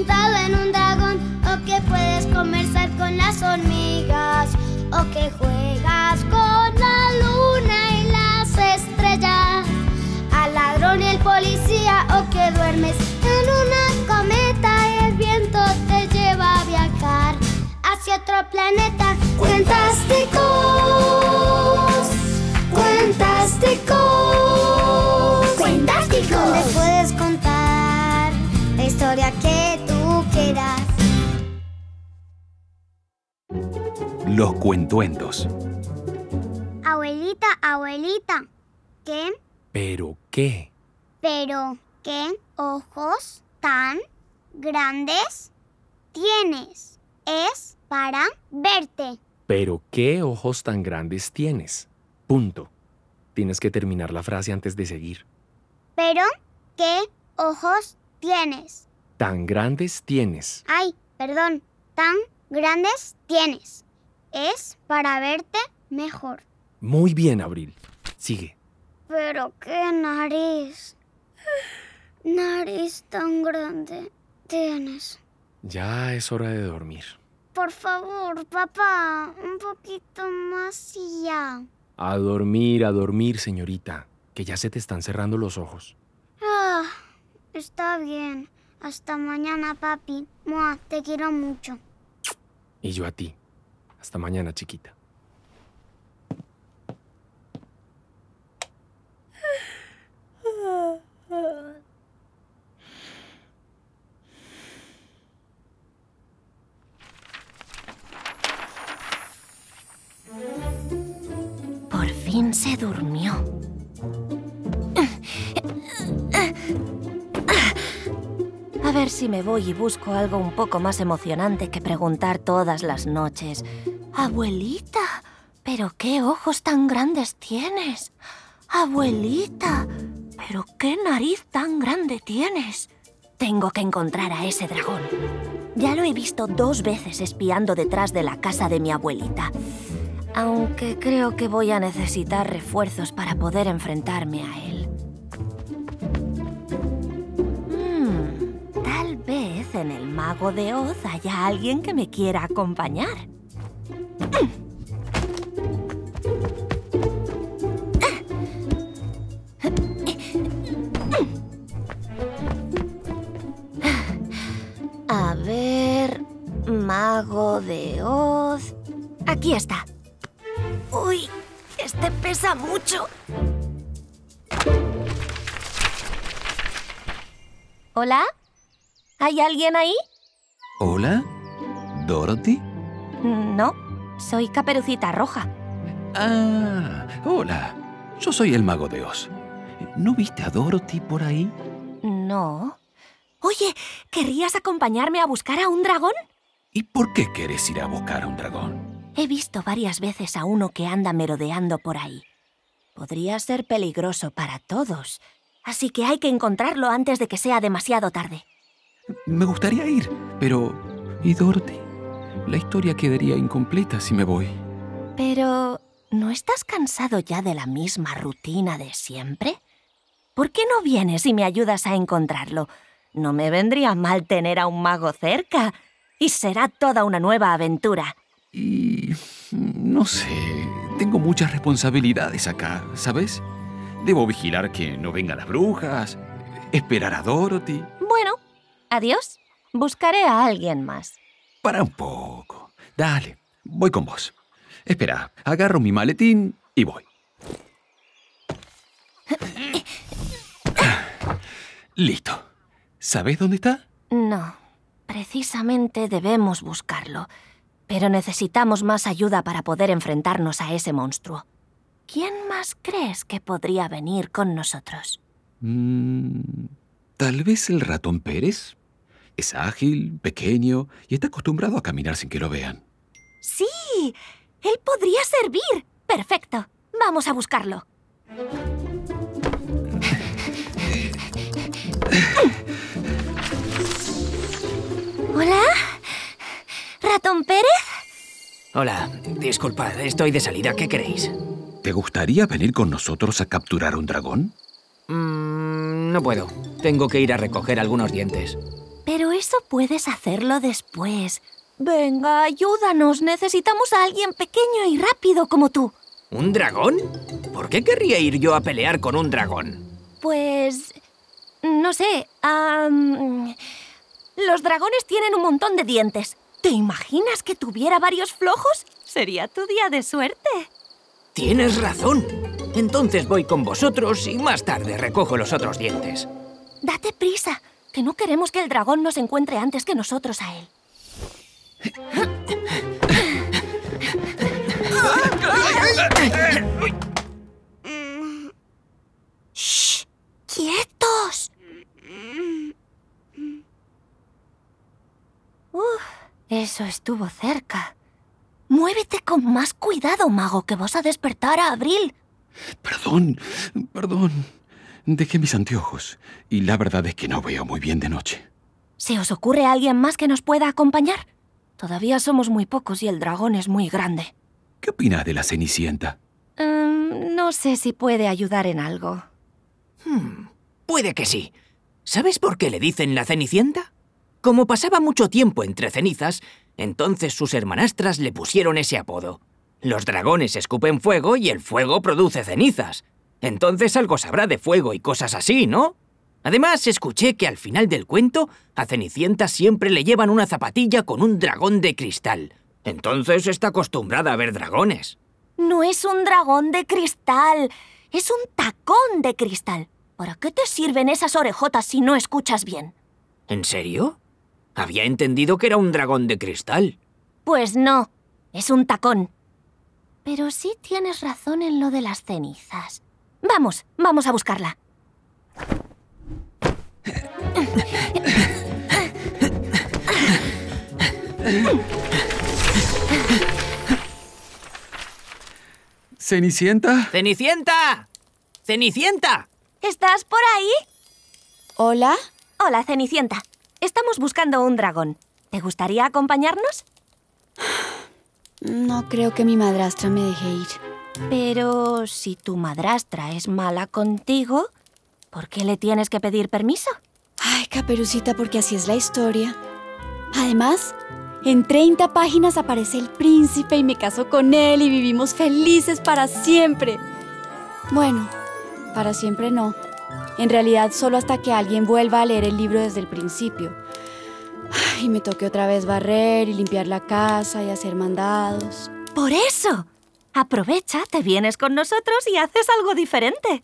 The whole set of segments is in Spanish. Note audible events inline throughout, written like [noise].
montado en un dragón o que puedes conversar con las hormigas o que juegas con la luna y las estrellas al ladrón y el policía o que duermes en una cometa y el viento te lleva a viajar hacia otro planeta. Cuentasticos, cuentasticos, Cuentasticos. donde puedes contar la historia que Los cuentuentos. Abuelita, abuelita, ¿qué? ¿Pero qué? Pero, ¿qué ojos tan grandes tienes? Es para verte. ¿Pero qué ojos tan grandes tienes? Punto. Tienes que terminar la frase antes de seguir. Pero, ¿qué ojos tienes? Tan grandes tienes. Ay, perdón, tan grandes tienes. Es para verte mejor. Muy bien, Abril. Sigue. Pero, ¿qué nariz? Nariz tan grande tienes. Ya es hora de dormir. Por favor, papá, un poquito más y ya. A dormir, a dormir, señorita, que ya se te están cerrando los ojos. Ah, está bien. Hasta mañana, papi. Mua, te quiero mucho. Y yo a ti. Hasta mañana, chiquita. Si me voy y busco algo un poco más emocionante que preguntar todas las noches. Abuelita, ¿pero qué ojos tan grandes tienes? Abuelita, ¿pero qué nariz tan grande tienes? Tengo que encontrar a ese dragón. Ya lo he visto dos veces espiando detrás de la casa de mi abuelita. Aunque creo que voy a necesitar refuerzos para poder enfrentarme a él. En el Mago de Oz haya alguien que me quiera acompañar. A ver, Mago de Oz. Aquí está. Uy, este pesa mucho. ¿Hola? ¿Hay alguien ahí? ¿Hola? ¿Dorothy? No, soy Caperucita Roja. Ah, hola. Yo soy el mago de Oz. ¿No viste a Dorothy por ahí? No. Oye, ¿querrías acompañarme a buscar a un dragón? ¿Y por qué quieres ir a buscar a un dragón? He visto varias veces a uno que anda merodeando por ahí. Podría ser peligroso para todos, así que hay que encontrarlo antes de que sea demasiado tarde. Me gustaría ir, pero... ¿Y Dorothy? La historia quedaría incompleta si me voy. Pero, ¿no estás cansado ya de la misma rutina de siempre? ¿Por qué no vienes y me ayudas a encontrarlo? No me vendría mal tener a un mago cerca. Y será toda una nueva aventura. Y... no sé, tengo muchas responsabilidades acá, ¿sabes? Debo vigilar que no vengan las brujas, esperar a Dorothy. Bueno, adiós. Buscaré a alguien más. Para un poco. Dale, voy con vos. Espera, agarro mi maletín y voy. [coughs] Listo. ¿Sabes dónde está? No, precisamente debemos buscarlo. Pero necesitamos más ayuda para poder enfrentarnos a ese monstruo. ¿Quién más crees que podría venir con nosotros? Mm, Tal vez el ratón Pérez. Es ágil, pequeño y está acostumbrado a caminar sin que lo vean. ¡Sí! ¡Él podría servir! Perfecto. Vamos a buscarlo. ¿Hola? ¿Ratón Pérez? Hola, disculpad, estoy de salida. ¿Qué queréis? ¿Te gustaría venir con nosotros a capturar un dragón? Mm, no puedo. Tengo que ir a recoger algunos dientes. Pero eso puedes hacerlo después. Venga, ayúdanos. Necesitamos a alguien pequeño y rápido como tú. ¿Un dragón? ¿Por qué querría ir yo a pelear con un dragón? Pues... No sé. los dragones tienen un montón de dientes. ¿Te imaginas que tuviera varios flojos? Sería tu día de suerte. Tienes razón. Entonces voy con vosotros y más tarde recojo los otros dientes. Date prisa, que no queremos que el dragón nos encuentre antes que nosotros a él. ¡Shh! ¡Quietos! Uf, eso estuvo cerca. Muévete con más cuidado, mago, que vas a despertar a Abril. Perdón, perdón. Dejé mis anteojos y la verdad es que no veo muy bien de noche. ¿Se os ocurre alguien más que nos pueda acompañar? Todavía somos muy pocos y el dragón es muy grande. ¿Qué opinas de la Cenicienta? Em, no sé si puede ayudar en algo. Puede que sí. ¿Sabes por qué le dicen la Cenicienta? Como pasaba mucho tiempo entre cenizas, entonces sus hermanastras le pusieron ese apodo. Los dragones escupen fuego y el fuego produce cenizas. Entonces algo sabrá de fuego y cosas así, ¿no? Además, escuché que al final del cuento a Cenicienta siempre le llevan una zapatilla con un dragón de cristal. Entonces está acostumbrada a ver dragones. No es un dragón de cristal, es un tacón de cristal. ¿Para qué te sirven esas orejotas si no escuchas bien? ¿En serio? Había entendido que era un dragón de cristal. Pues no, es un tacón. Pero sí tienes razón en lo de las cenizas. Vamos, vamos a buscarla. ¿Cenicienta? ¡Cenicienta! ¡Cenicienta! ¿Estás por ahí? ¿Hola? Hola, Cenicienta. Estamos buscando un dragón. ¿Te gustaría acompañarnos? No creo que mi madrastra me deje ir. Pero si tu madrastra es mala contigo, ¿por qué le tienes que pedir permiso? Ay, caperucita, porque así es la historia. Además, en 30 páginas aparece el príncipe y me caso con él y vivimos felices para siempre. Bueno, para siempre no. En realidad, solo hasta que alguien vuelva a leer el libro desde el principio. Ay, me toque otra vez barrer y limpiar la casa y hacer mandados. Por eso. Aprovecha, te vienes con nosotros y haces algo diferente.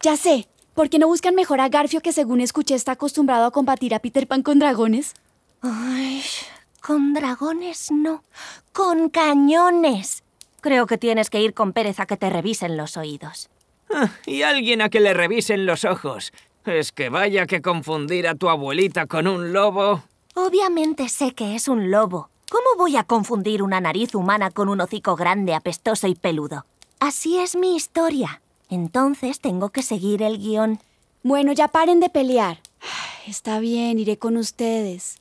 Ya sé, ¿por qué no buscan mejor a Garfio que según escuché está acostumbrado a combatir a Peter Pan con dragones? Ay, con dragones no, con cañones. Creo que tienes que ir con Pérez a que te revisen los oídos. Ah, y alguien a que le revisen los ojos. Es que vaya que confundir a tu abuelita con un lobo. Obviamente sé que es un lobo. ¿Cómo voy a confundir una nariz humana con un hocico grande, apestoso y peludo? Así es mi historia. Entonces tengo que seguir el guion. Bueno, ya paren de pelear. Está bien, iré con ustedes.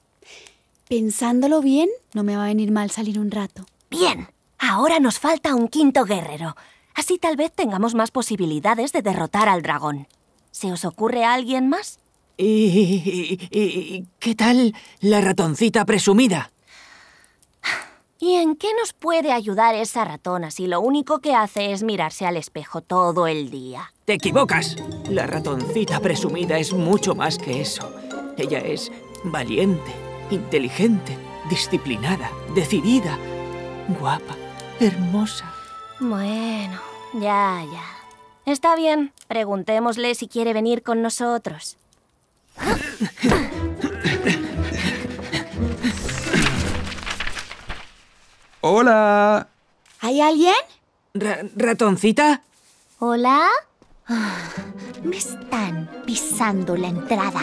Pensándolo bien, no me va a venir mal salir un rato. Bien, ahora nos falta un quinto guerrero. Así tal vez tengamos más posibilidades de derrotar al dragón. ¿Se os ocurre a alguien más? ¿Y, y- y- qué tal la ratoncita presumida? ¿Y en qué nos puede ayudar esa ratona si lo único que hace es mirarse al espejo todo el día? Te equivocas. La ratoncita presumida es mucho más que eso. Ella es valiente, inteligente, disciplinada, decidida, guapa, hermosa. Bueno, ya, ya. Está bien, preguntémosle si quiere venir con nosotros. [laughs] Hola. ¿Hay alguien? Ra- ¿Ratoncita? ¿Hola? Ah, Me están pisando la entrada.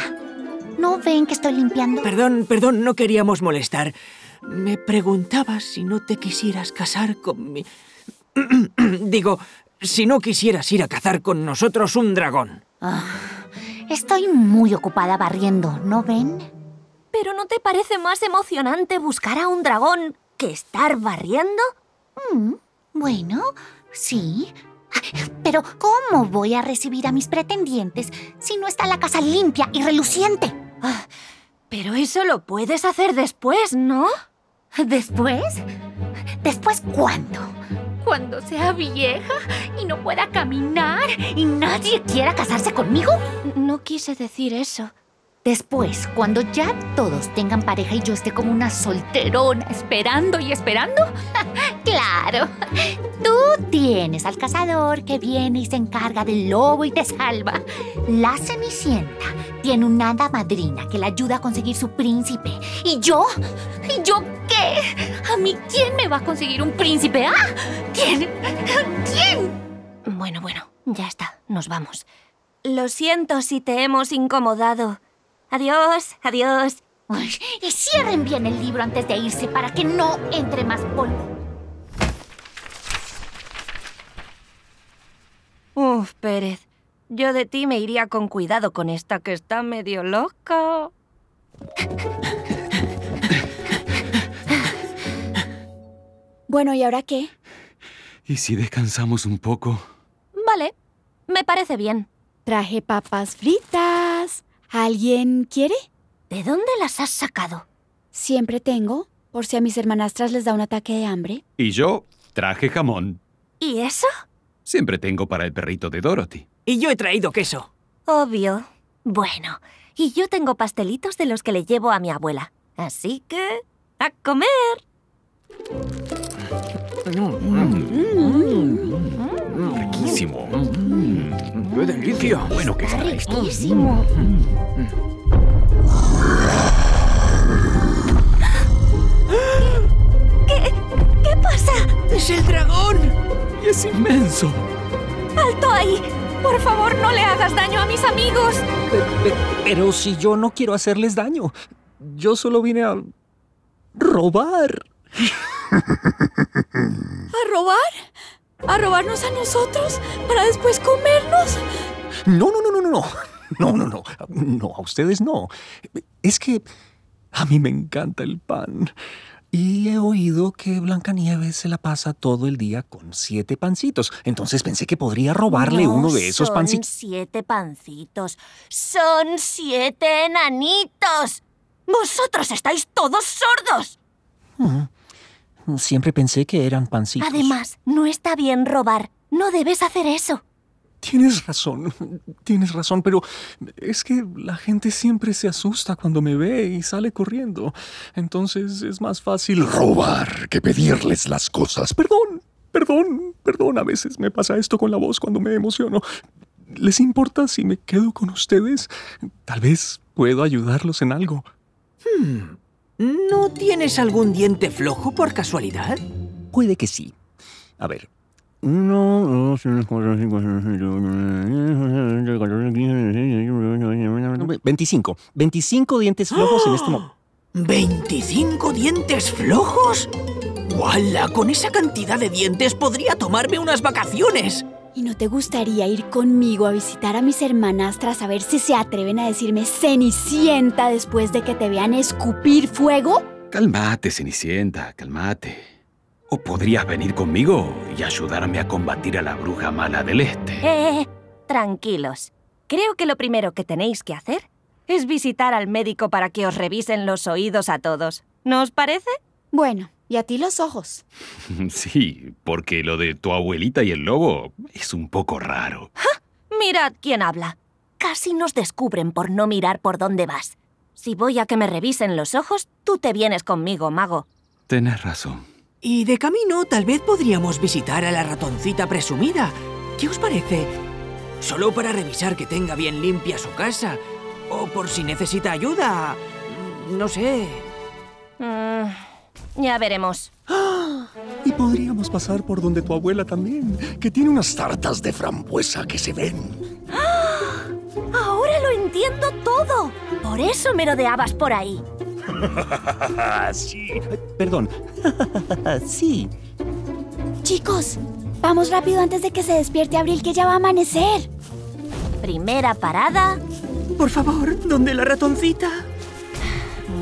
¿No ven que estoy limpiando? Perdón, perdón, no queríamos molestar. Me preguntaba si no te quisieras casar con mi... [clears throat] Digo, si no quisieras ir a cazar con nosotros un dragón. Estoy muy ocupada barriendo, ¿no ven? ¿Pero no te parece más emocionante buscar a un dragón que estar barriendo? Mm, bueno, sí. Pero ¿cómo voy a recibir a mis pretendientes si no está la casa limpia y reluciente? Pero eso lo puedes hacer después, ¿no? ¿Después? ¿Después cuándo? ¿Cuando sea vieja y no pueda caminar y nadie quiera casarse conmigo? No quise decir eso. Después, cuando ya todos tengan pareja y yo esté como una solterona esperando y esperando. [laughs] claro, tú tienes al cazador que viene y se encarga del lobo y te salva. La Cenicienta tiene una hada madrina que la ayuda a conseguir su príncipe. ¿Y yo? ¿Y yo qué? ¿A mí quién me va a conseguir un príncipe? ¿Ah? ¿Quién? ¿Quién? Bueno, bueno, ya está, nos vamos. Lo siento si te hemos incomodado. Adiós, adiós. Y cierren bien el libro antes de irse para que no entre más polvo. Uf, Pérez. Yo de ti me iría con cuidado con esta que está medio loca. Bueno, ¿y ahora qué? ¿Y si descansamos un poco? Vale, me parece bien. Traje papas fritas. ¿Alguien quiere? ¿De dónde las has sacado? Siempre tengo, por si a mis hermanastras les da un ataque de hambre. Y yo traje jamón. ¿Y eso? Siempre tengo para el perrito de Dorothy. Y yo he traído queso. Obvio. Bueno, y yo tengo pastelitos de los que le llevo a mi abuela. Así que... ¡A comer! Riquísimo. ¡Qué delicia! Bueno que está esto. Riquísimo. ¿Qué, ¿Qué pasa? ¡Es el dragón! Y es inmenso. ¡Alto ahí! Por favor, no le hagas daño a mis amigos. Pe- pe- Pero si yo no quiero hacerles daño. Yo solo vine a robar. ¿A robar? ¿A robarnos a nosotros para después comernos? No, no, no, no, no, no. No, no, no. No, a ustedes no. Es que a mí me encanta el pan. Y he oído que Blancanieves se la pasa todo el día con siete pancitos. Entonces pensé que podría robarle No uno de esos son pancitos. siete pancitos. Son siete enanitos. Vosotros estáis todos sordos. Siempre pensé que eran pancitos. Además, no está bien robar. No debes hacer eso. Tienes razón, tienes razón, pero es que la gente siempre se asusta cuando me ve y sale corriendo. Entonces es más fácil robar que pedirles las cosas. Perdón, perdón, perdón, a veces me pasa esto con la voz cuando me emociono. ¿Les importa si me quedo con ustedes? Tal vez puedo ayudarlos en algo. ¿No tienes algún diente flojo por casualidad? Puede que sí. A ver. Uno, dos, tres, cuatro, cinco, seis, siete, ocho, nueve, diez, once, 25. 25 dientes flojos en este momento. ¿25 dientes flojos? ¡Wala! Con esa cantidad de dientes podría tomarme unas vacaciones. ¿Y no te gustaría ir conmigo a visitar a mis hermanastras a ver si se atreven a decirme Cenicienta después de que te vean escupir fuego? Calmate, Cenicienta, calmate. O podrías venir conmigo y ayudarme a combatir a la bruja mala del este. Eh, tranquilos. Creo que lo primero que tenéis que hacer es visitar al médico para que os revisen los oídos a todos. ¿No os parece? Bueno, y a ti los ojos. [laughs] Sí, porque lo de tu abuelita y el lobo es un poco raro. Mirad quién habla. Casi nos descubren por no mirar por dónde vas. Si voy a que me revisen los ojos, tú te vienes conmigo, mago. Tenés razón. Y de camino tal vez podríamos visitar a la ratoncita presumida. ¿Qué os parece? Solo para revisar que tenga bien limpia su casa. O por si necesita ayuda. No sé. Mm, ya veremos. Y podríamos pasar por donde tu abuela también, que tiene unas tartas de frambuesa que se ven. [gasps] Ahora lo entiendo todo. Por eso merodeabas por ahí. [laughs] sí. Perdón. [laughs] sí. Chicos, vamos rápido antes de que se despierte Abril, que ya va a amanecer. Primera parada. Por favor, ¿dónde la ratoncita? [sighs]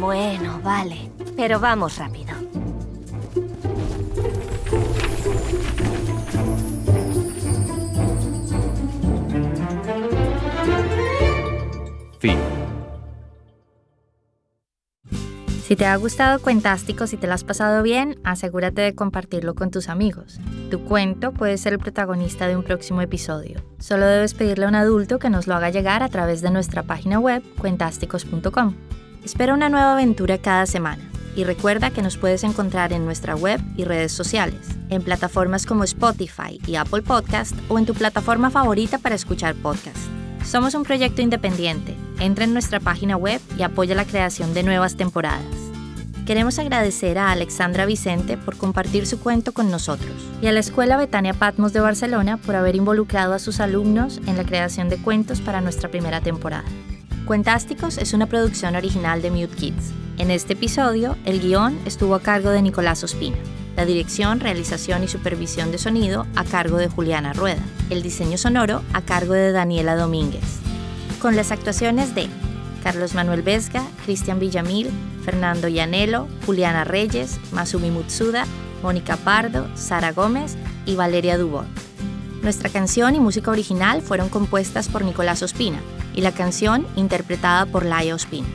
Bueno, vale. Pero vamos rápido. Fin. Si te ha gustado Cuentásticos y te lo has pasado bien, asegúrate de compartirlo con tus amigos. Tu cuento puede ser el protagonista de un próximo episodio. Solo debes pedirle a un adulto que nos lo haga llegar a través de nuestra página web cuentásticos.com. Espera una nueva aventura cada semana y recuerda que nos puedes encontrar en nuestra web y redes sociales, en plataformas como Spotify y Apple Podcast o en tu plataforma favorita para escuchar podcast. Somos un proyecto independiente. Entra en nuestra página web y apoya la creación de nuevas temporadas. Queremos agradecer a Alexandra Vicente por compartir su cuento con nosotros y a la Escuela Betania Patmos de Barcelona por haber involucrado a sus alumnos en la creación de cuentos para nuestra primera temporada. Cuentásticos es una producción original de Mute Kids. En este episodio, el guion estuvo a cargo de Nicolás Ospina, la dirección, realización y supervisión de sonido a cargo de Juliana Rueda, el diseño sonoro a cargo de Daniela Domínguez, con las actuaciones de Carlos Manuel Vesga, Cristian Villamil, Fernando Llanelo, Juliana Reyes, Masumi Mutsuda, Mónica Pardo, Sara Gómez y Valeria Dubot. Nuestra canción y música original fueron compuestas por Nicolás Ospina y la canción interpretada por Laia Ospina.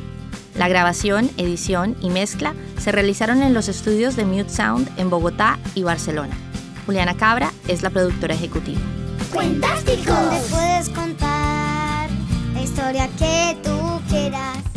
La grabación, edición y mezcla se realizaron en los estudios de Mute Sound en Bogotá y Barcelona. Juliana Cabra es la productora ejecutiva. Cuentástico. Donde puedes contar la historia que tú quieras.